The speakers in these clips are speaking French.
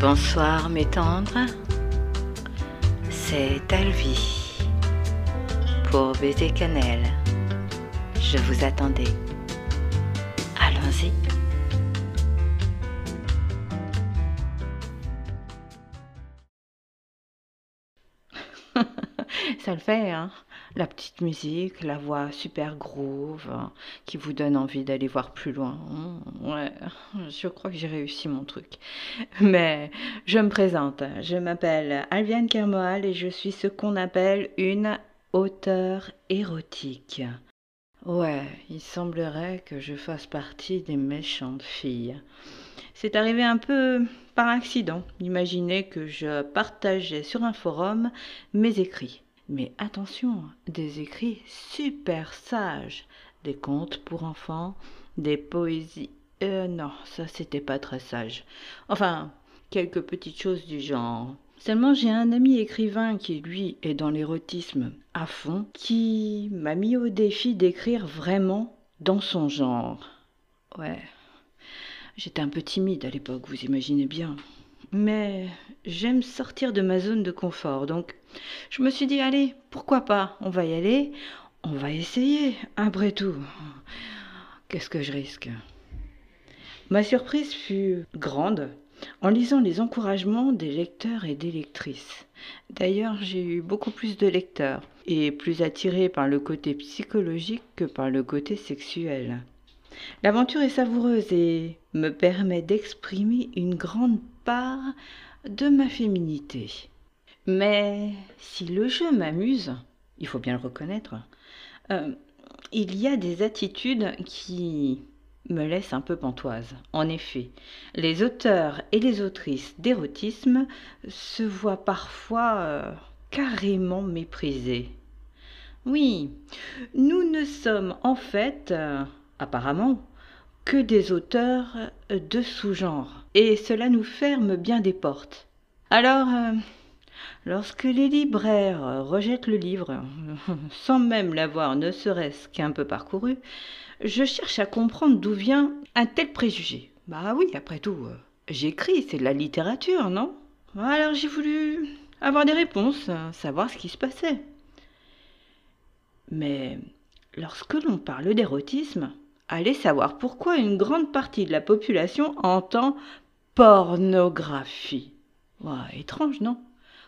Bonsoir mes tendres, c'est Alvi pour Baiser Cannelle. Je vous attendais. Allons-y. Ça le fait, hein? La petite musique, la voix super groove hein, qui vous donne envie d'aller voir plus loin. Mmh, ouais, je crois que j'ai réussi mon truc. Mais je me présente. Je m'appelle Alviane Kermoal et je suis ce qu'on appelle une auteure érotique. Ouais, il semblerait que je fasse partie des méchantes filles. C'est arrivé un peu par accident. Imaginez que je partageais sur un forum mes écrits. Mais attention, des écrits super sages, des contes pour enfants, des poésies. Euh, non, ça c'était pas très sage. Enfin, quelques petites choses du genre. Seulement j'ai un ami écrivain qui lui est dans l'érotisme à fond, qui m'a mis au défi d'écrire vraiment dans son genre. Ouais. J'étais un peu timide à l'époque, vous imaginez bien. Mais j'aime sortir de ma zone de confort, donc je me suis dit, allez, pourquoi pas, on va y aller, on va essayer, après tout. Qu'est-ce que je risque? Ma surprise fut grande en lisant les encouragements des lecteurs et des lectrices. D'ailleurs, j'ai eu beaucoup plus de lecteurs et plus attirés par le côté psychologique que par le côté sexuel. L'aventure est savoureuse et me permet d'exprimer une grande part de ma féminité. Mais si le jeu m'amuse, il faut bien le reconnaître, euh, il y a des attitudes qui me laissent un peu pantoise. En effet, les auteurs et les autrices d'érotisme se voient parfois euh, carrément méprisés. Oui, nous ne sommes en fait, euh, apparemment, que des auteurs de sous-genre, et cela nous ferme bien des portes. Alors, Lorsque les libraires rejettent le livre, sans même l'avoir ne serait-ce qu'un peu parcouru, je cherche à comprendre d'où vient un tel préjugé. Bah oui, après tout, euh, j'écris, c'est de la littérature, non? Alors j'ai voulu avoir des réponses, savoir ce qui se passait. Mais lorsque l'on parle d'érotisme, allez savoir pourquoi une grande partie de la population entend pornographie. étrange, non?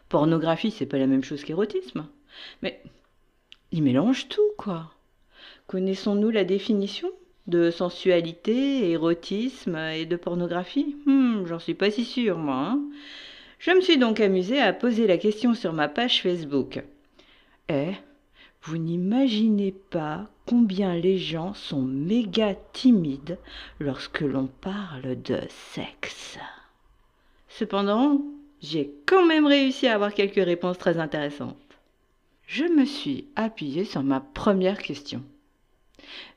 Pornographie, c'est pas la même chose qu'érotisme. Mais il mélange tout, quoi. Connaissons-nous la définition de sensualité, érotisme et de pornographie? Hmm, J'en suis pas si sûre, moi. Hein. Je me suis donc amusée à poser la question sur ma page Facebook. Eh, vous n'imaginez pas combien les gens sont méga timides lorsque l'on parle de sexe. Cependant, j'ai quand même réussi à avoir quelques réponses très intéressantes. Je me suis appuyée sur ma première question.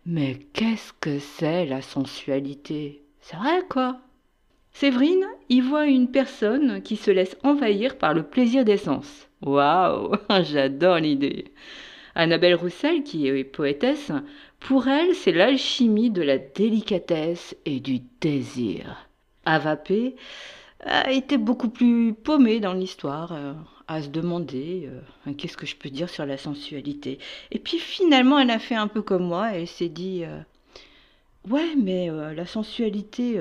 Mais qu'est-ce que c'est la sensualité? C'est vrai quoi? Séverine y voit une personne qui se laisse envahir par le plaisir d'essence. Waouh J'adore l'idée Annabelle Roussel, qui est poétesse, pour elle, c'est l'alchimie de la délicatesse et du désir. Avapé, a été beaucoup plus paumé dans l'histoire, euh, à se demander euh, qu'est-ce que je peux dire sur la sensualité. Et puis finalement, elle a fait un peu comme moi, elle s'est dit euh, Ouais, mais la sensualité,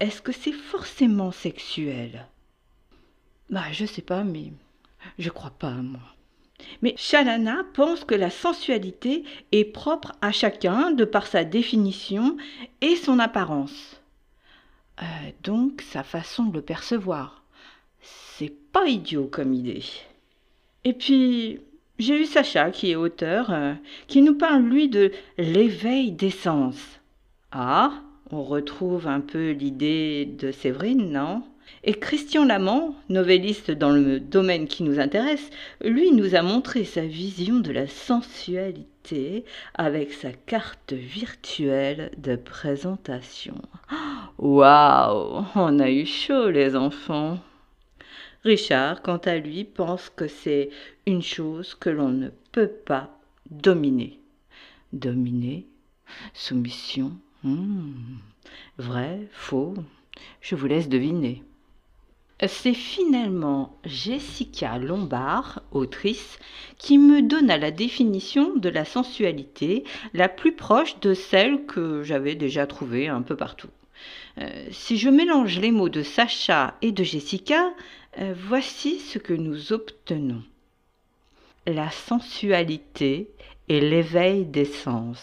est-ce que c'est forcément sexuel? Bah, je sais pas, mais je crois pas, moi. Mais Shalana pense que la sensualité est propre à chacun de par sa définition et son apparence. Euh, donc sa façon de le percevoir. C'est pas idiot comme idée. Et puis, j'ai eu Sacha, qui est auteur, euh, qui nous parle, lui, de l'éveil des sens. Ah, on retrouve un peu l'idée de Séverine, non? Et Christian Lamont, novelliste dans le domaine qui nous intéresse, lui nous a montré sa vision de la sensualité avec sa carte virtuelle de présentation. Waouh On a eu chaud les enfants. Richard, quant à lui, pense que c'est une chose que l'on ne peut pas dominer. Dominer? Soumission? Hmm. Vrai? Faux? Je vous laisse deviner. C'est finalement Jessica Lombard, autrice, qui me donna la définition de la sensualité la plus proche de celle que j'avais déjà trouvée un peu partout. Euh, si je mélange les mots de Sacha et de Jessica, euh, voici ce que nous obtenons. La sensualité est l'éveil des sens,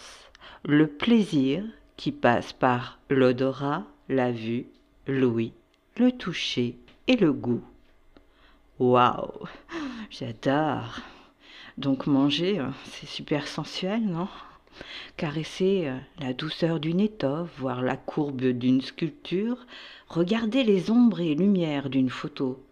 le plaisir qui passe par l'odorat, la vue, l'ouïe, le toucher et le goût. Waouh, j'adore. Donc manger, euh, c'est super sensuel, non? Caresser euh, la douceur d'une étoffe, voir la courbe d'une sculpture, regarder les ombres et lumières d'une photo,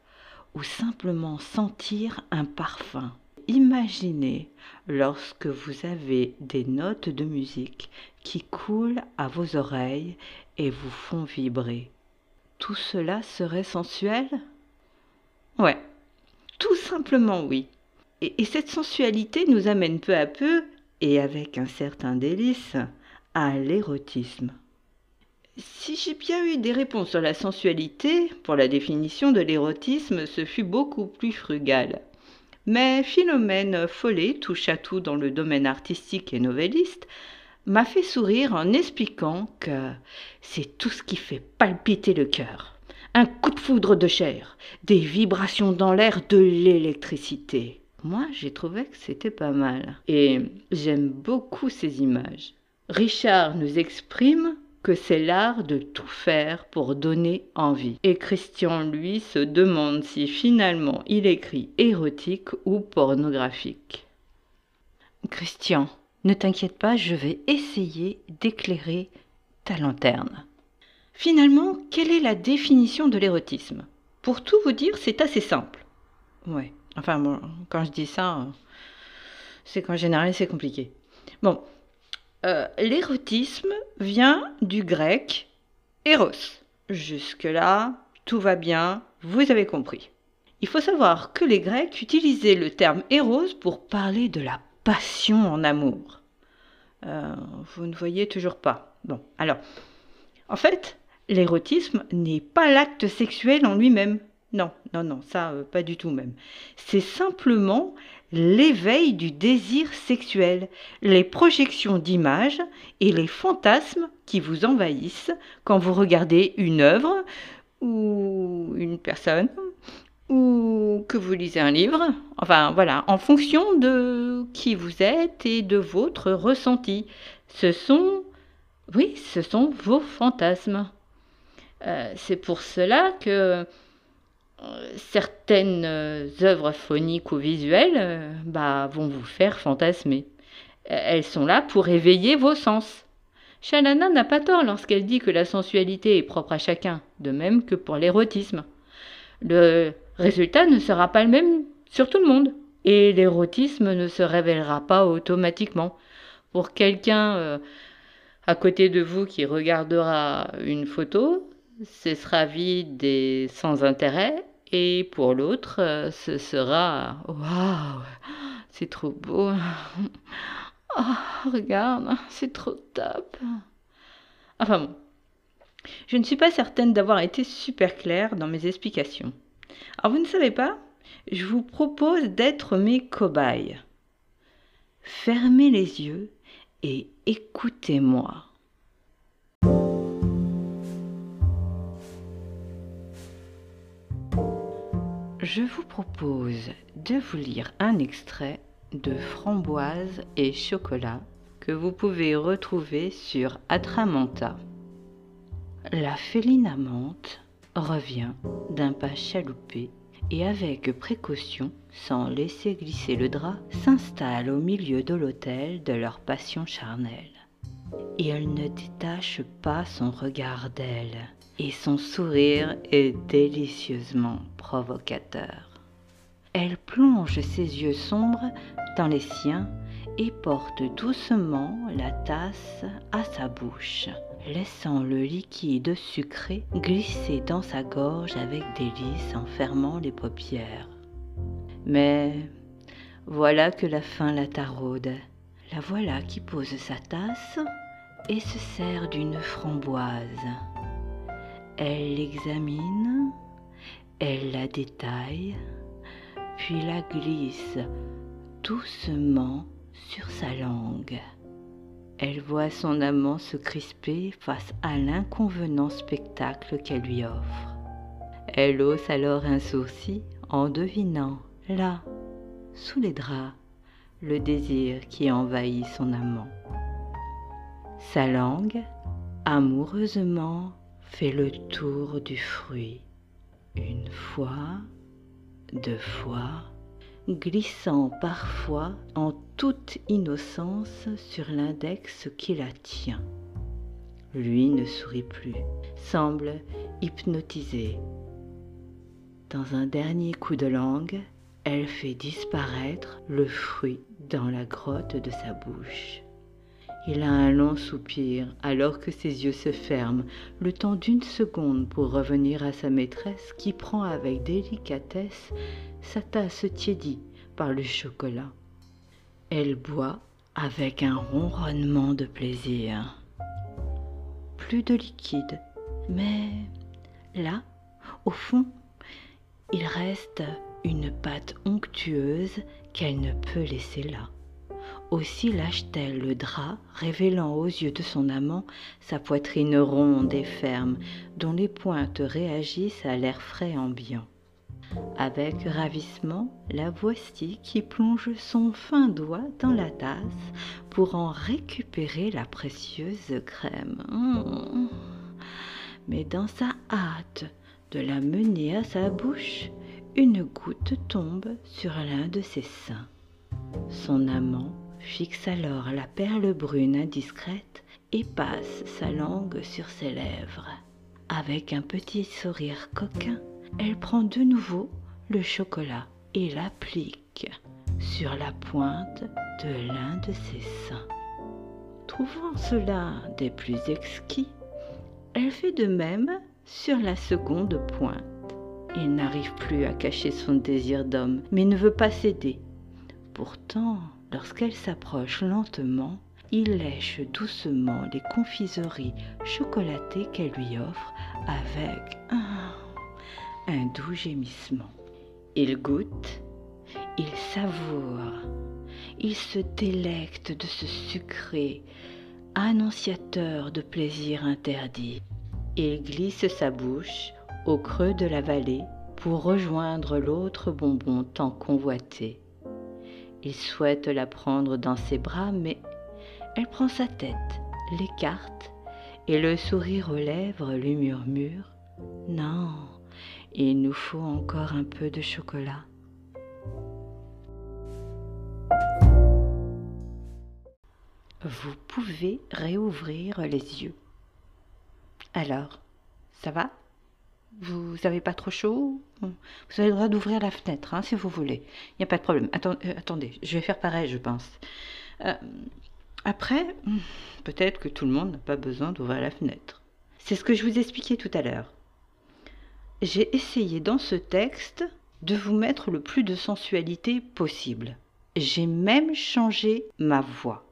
ou simplement sentir un parfum. Imaginez lorsque vous avez des notes de musique qui coulent à vos oreilles et vous font vibrer tout cela serait sensuel? Ouais, tout simplement oui. Et, et, cette sensualité nous amène peu à peu, et avec un certain délice, à l'érotisme. Si j'ai bien eu des réponses sur la sensualité, pour la définition de l'érotisme, ce fut beaucoup plus frugal. Mais Philomène Follet, touche à tout dans le domaine artistique et novelliste, m'a fait sourire en expliquant que c'est tout ce qui fait palpiter le cœur. Un coup de foudre de chair, des vibrations dans l'air, de l'électricité. Moi, j'ai trouvé que c'était pas mal. Et j'aime beaucoup ces images. Richard nous exprime que c'est l'art de tout faire pour donner envie. Et Christian, lui, se demande si finalement il écrit érotique ou pornographique. Christian, ne t'inquiète pas, je vais essayer d'éclairer ta lanterne. Finalement, quelle est la définition de l'érotisme? Pour tout vous dire, c'est assez simple. Ouais, enfin, quand je dis ça, c'est qu'en général, c'est compliqué. Bon, euh, l'érotisme vient du grec eros. Jusque-là, tout va bien, vous avez compris. Il faut savoir que les Grecs utilisaient le terme eros pour parler de la passion en amour. Euh, vous ne voyez toujours pas. Bon, alors, en fait, l'érotisme n'est pas l'acte sexuel en lui-même. Non, non, non, ça, euh, pas du tout même. C'est simplement l'éveil du désir sexuel, les projections d'images et les fantasmes qui vous envahissent quand vous regardez une œuvre ou une personne ou que vous lisez un livre, enfin voilà, en fonction de qui vous êtes et de votre ressenti. Ce sont, oui, ce sont vos fantasmes. Euh, c'est pour cela que euh, certaines œuvres phoniques ou visuelles euh, bah, vont vous faire fantasmer. Elles sont là pour éveiller vos sens. Shalana n'a pas tort lorsqu'elle dit que la sensualité est propre à chacun, de même que pour l'érotisme. Résultat ne sera pas le même sur tout le monde. Et l'érotisme ne se révélera pas automatiquement. Pour quelqu'un euh, à côté de vous qui regardera une photo, ce sera vide et sans intérêt. Et pour l'autre, euh, ce sera Waouh, c'est trop beau. Oh, regarde, c'est trop top. Enfin bon, je ne suis pas certaine d'avoir été super claire dans mes explications. Alors vous ne savez pas Je vous propose d'être mes cobayes. Fermez les yeux et écoutez-moi. Je vous propose de vous lire un extrait de Framboise et chocolat que vous pouvez retrouver sur Atramanta. La féline amante revient d'un pas chaloupé et avec précaution, sans laisser glisser le drap, s'installe au milieu de l'autel de leur passion charnelle. Il ne détache pas son regard d'elle, et son sourire est délicieusement provocateur. Elle plonge ses yeux sombres dans les siens et porte doucement la tasse à sa bouche, laissant le liquide sucré glisser dans sa gorge avec délice en fermant les paupières. Mais voilà que la faim la taraude. La voilà qui pose sa tasse et se sert d'une framboise. Elle l'examine Elle la détaille, puis la glisse doucement sur sa langue. Elle voit son amant se crisper face à l'inconvenant spectacle qu'elle lui offre. Elle hausse alors un sourcil en devinant, là, sous les draps, le désir qui envahit son amant. Sa langue, amoureusement, fait le tour du fruit, une fois, deux fois, glissant parfois en toute innocence sur l'index qui la tient. Lui ne sourit plus, semble hypnotisé. Dans un dernier coup de langue, elle fait disparaître le fruit dans la grotte de sa bouche. Il a un long soupir alors que ses yeux se ferment, le temps d'une seconde pour revenir à sa maîtresse qui prend avec délicatesse sa tasse tiédie par le chocolat. Elle boit avec un ronronnement de plaisir. Plus de liquide, mais là, au fond, il reste une pâte onctueuse qu'elle ne peut laisser là. Aussi lâche-t-elle le drap, révélant aux yeux de son amant sa poitrine ronde et ferme, dont les pointes réagissent à l'air frais ambiant. Avec ravissement, la voici qui plonge son fin doigt dans la tasse pour en récupérer la précieuse crème. Mais dans sa hâte de la mener à sa bouche, une goutte tombe sur l'un de ses seins. Son amant fixe alors la perle brune indiscrète et passe sa langue sur ses lèvres. Avec un petit sourire coquin, elle prend de nouveau le chocolat et l'applique sur la pointe de l'un de ses seins. Trouvant cela des plus exquis, elle fait de même sur la seconde pointe. Il n'arrive plus à cacher son désir d'homme, mais ne veut pas céder. Pourtant, lorsqu'elle s'approche lentement, il lèche doucement les confiseries chocolatées qu'elle lui offre avec un, doux gémissement. Il goûte, il savoure, il se délecte de ce sucré, annonciateur de plaisir interdit. Il glisse sa bouche au creux de la vallée pour rejoindre l'autre bonbon tant convoité. Il souhaite la prendre dans ses bras, mais elle prend sa tête, l'écarte, et le sourire aux lèvres lui murmure Non, il nous faut encore un peu de chocolat. Vous pouvez réouvrir les yeux. Alors, ça va? Vous n'avez pas trop chaud Vous avez le droit d'ouvrir la fenêtre, hein, si vous voulez. Il n'y a pas de problème. Euh, attendez, je vais faire pareil, je pense. Euh, après, peut-être que tout le monde n'a pas besoin d'ouvrir la fenêtre. C'est ce que je vous expliquais tout à l'heure. J'ai essayé dans ce texte de vous mettre le plus de sensualité possible. J'ai même changé ma voix.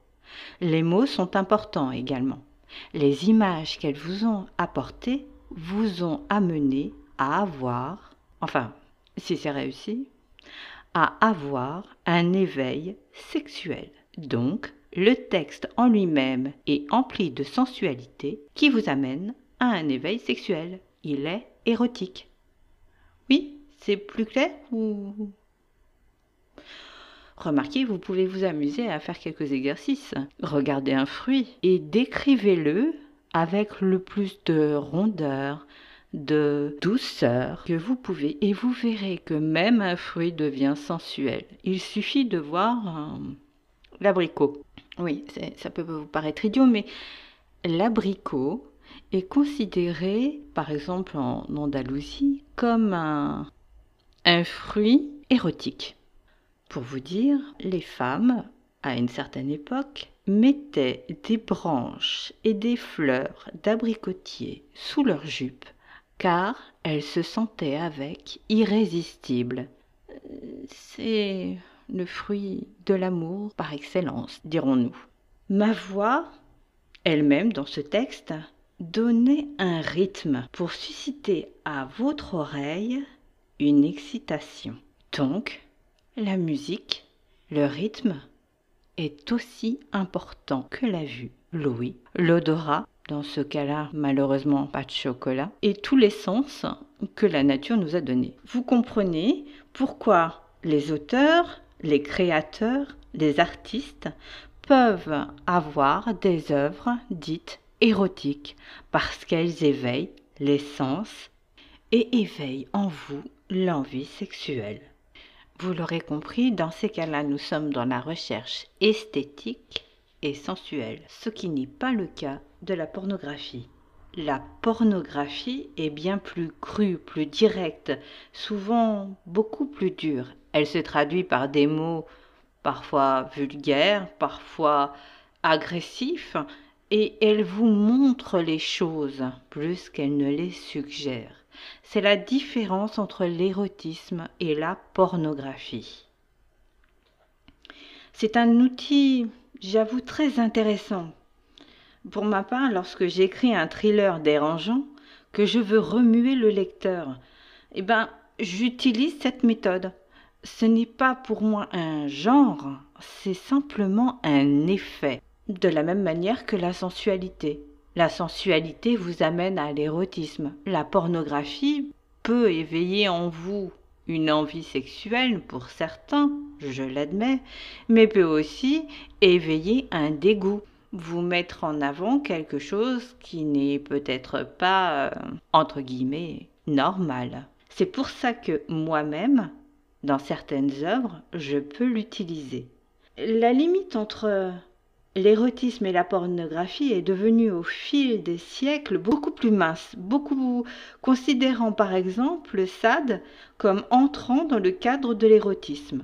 Les mots sont importants également les images qu'elles vous ont apportées vous ont amené à avoir, enfin, si c'est réussi, à avoir un éveil sexuel. Donc, le texte en lui-même est empli de sensualité qui vous amène à un éveil sexuel. Il est érotique. Oui, c'est plus clair Remarquez, vous pouvez vous amuser à faire quelques exercices. Regardez un fruit et décrivez-le avec le plus de rondeur, de douceur que vous pouvez et vous verrez que même un fruit devient sensuel. Il suffit de voir l'abricot. Oui, ça peut vous paraître idiot, mais l'abricot est considéré, par exemple en Andalousie, comme un, fruit érotique. Pour vous dire, les femmes, à une certaine époque, mettaient des branches et des fleurs d'abricotier sous leurs jupes, car elles se sentaient avec irrésistibles. C'est le fruit de l'amour par excellence, dirons-nous. Ma voix, elle-même dans ce texte, donnait un rythme pour susciter à votre oreille une excitation. Donc, la musique, le rythme est aussi important que la vue, l'ouïe, l'odorat, dans ce cas-là, malheureusement, pas de chocolat, et tous les sens que la nature nous a donnés. Vous comprenez pourquoi les auteurs, les créateurs, les artistes peuvent avoir des œuvres dites érotiques parce qu'elles éveillent les sens et éveillent en vous l'envie sexuelle. Vous l'aurez compris, dans ces cas-là, nous sommes dans la recherche esthétique et sensuelle, ce qui n'est pas le cas de la pornographie. La pornographie est bien plus crue, plus directe, souvent beaucoup plus dure. Elle se traduit par des mots parfois vulgaires, parfois agressifs, et elle vous montre les choses plus qu'elle ne les suggère. C'est la différence entre l'érotisme et la pornographie. C'est un outil, j'avoue, très intéressant. Pour ma part, lorsque j'écris un thriller dérangeant, que je veux remuer le lecteur, eh ben, j'utilise cette méthode. Ce n'est pas pour moi un genre, c'est simplement un effet. De la même manière que la sensualité. La sensualité vous amène à l'érotisme. La pornographie peut éveiller en vous une envie sexuelle pour certains, je l'admets, mais peut aussi éveiller un dégoût, vous mettre en avant quelque chose qui n'est peut-être pas, euh, entre guillemets, normal. C'est pour ça que moi-même, dans certaines œuvres, je peux l'utiliser. La limite entre l'érotisme et la pornographie est devenue au fil des siècles beaucoup plus mince, beaucoup considérant par exemple Sade comme entrant dans le cadre de l'érotisme.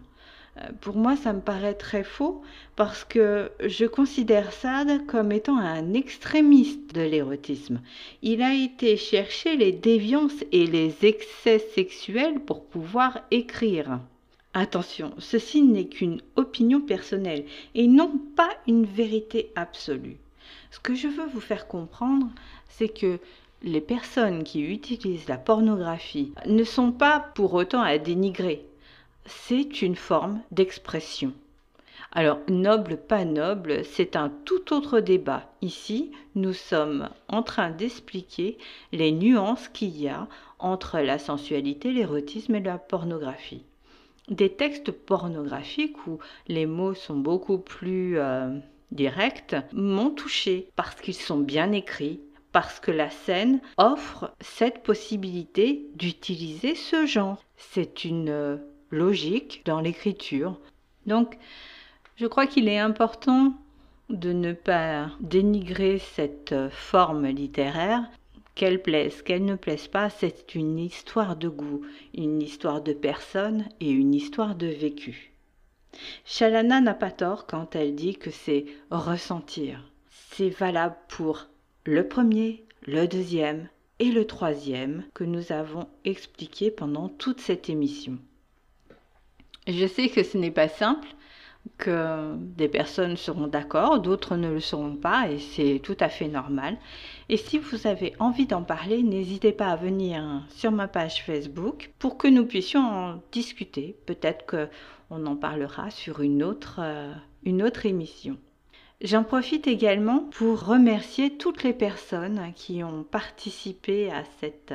Euh, pour moi, ça me paraît très faux parce que je considère Sade comme étant un extrémiste de l'érotisme. Il a été chercher les déviances et les excès sexuels pour pouvoir écrire. Attention, ceci n'est qu'une opinion personnelle et non pas une vérité absolue. Ce que je veux vous faire comprendre, c'est que les personnes qui utilisent la pornographie ne sont pas pour autant à dénigrer. C'est une forme d'expression. Alors, noble, pas noble, c'est un tout autre débat. Ici, nous sommes en train d'expliquer les nuances qu'il y a entre la sensualité, l'érotisme et la pornographie des textes pornographiques où les mots sont beaucoup plus euh, directs m'ont touché parce qu'ils sont bien écrits, parce que la scène offre cette possibilité d'utiliser ce genre. C'est une euh, logique dans l'écriture. Donc, je crois qu'il est important de ne pas dénigrer cette euh, forme littéraire qu'elle plaise, qu'elle ne plaise pas, c'est une histoire de goût, une histoire de personne et une histoire de vécu. Shalana n'a pas tort quand elle dit que c'est ressentir. C'est valable pour le premier, le deuxième et le troisième que nous avons expliqué pendant toute cette émission. Je sais que ce n'est pas simple, que des personnes seront d'accord, d'autres ne le seront pas, et c'est tout à fait normal. Et si vous avez envie d'en parler, n'hésitez pas à venir sur ma page Facebook pour que nous puissions en discuter. Peut-être qu'on en parlera sur une autre, euh, une autre émission. J'en profite également pour remercier toutes les personnes qui ont participé à cette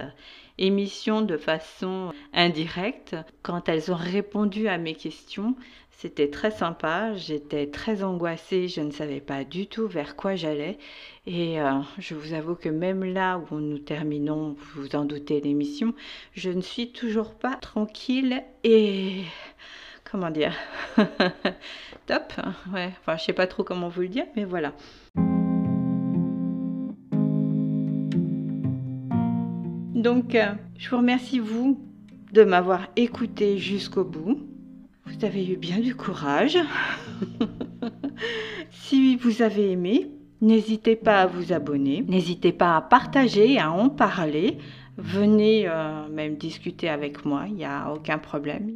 émission de façon indirecte quand elles ont répondu à mes questions. C'était très sympa, j'étais très angoissée, je ne savais pas du tout vers quoi j'allais. Et euh, je vous avoue que même là où nous terminons, vous vous en doutez, l'émission, je ne suis toujours pas tranquille et... Comment dire Top Ouais, enfin je sais pas trop comment vous le dire, mais voilà. Donc, euh, je vous remercie, vous, de m'avoir écouté jusqu'au bout. Vous avez eu bien du courage. si vous avez aimé, n'hésitez pas à vous abonner, n'hésitez pas à partager, à en parler. Venez euh, même discuter avec moi, il n'y a aucun problème.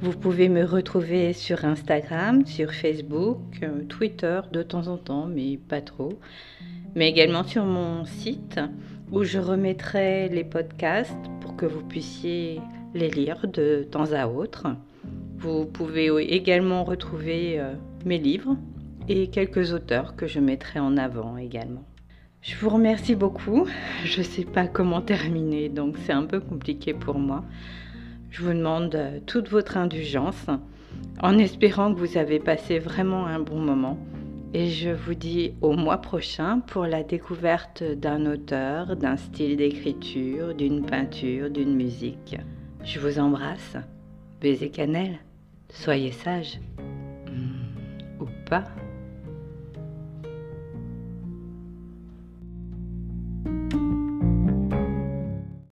Vous pouvez me retrouver sur Instagram, sur Facebook, euh, Twitter de temps en temps, mais pas trop. Mais également sur mon site où je remettrai les podcasts pour que vous puissiez les lire de temps à autre. Vous pouvez également retrouver euh, mes livres et quelques auteurs que je mettrai en avant également. Je vous remercie beaucoup. Je ne sais pas comment terminer, donc c'est un peu compliqué pour moi. Je vous demande euh, toute votre indulgence en espérant que vous avez passé vraiment un bon moment. Et je vous dis au mois prochain pour la découverte d'un auteur, d'un style d'écriture, d'une peinture, d'une musique. Je vous embrasse. Baiser cannelle. Soyez sage. Hmm, ou pas.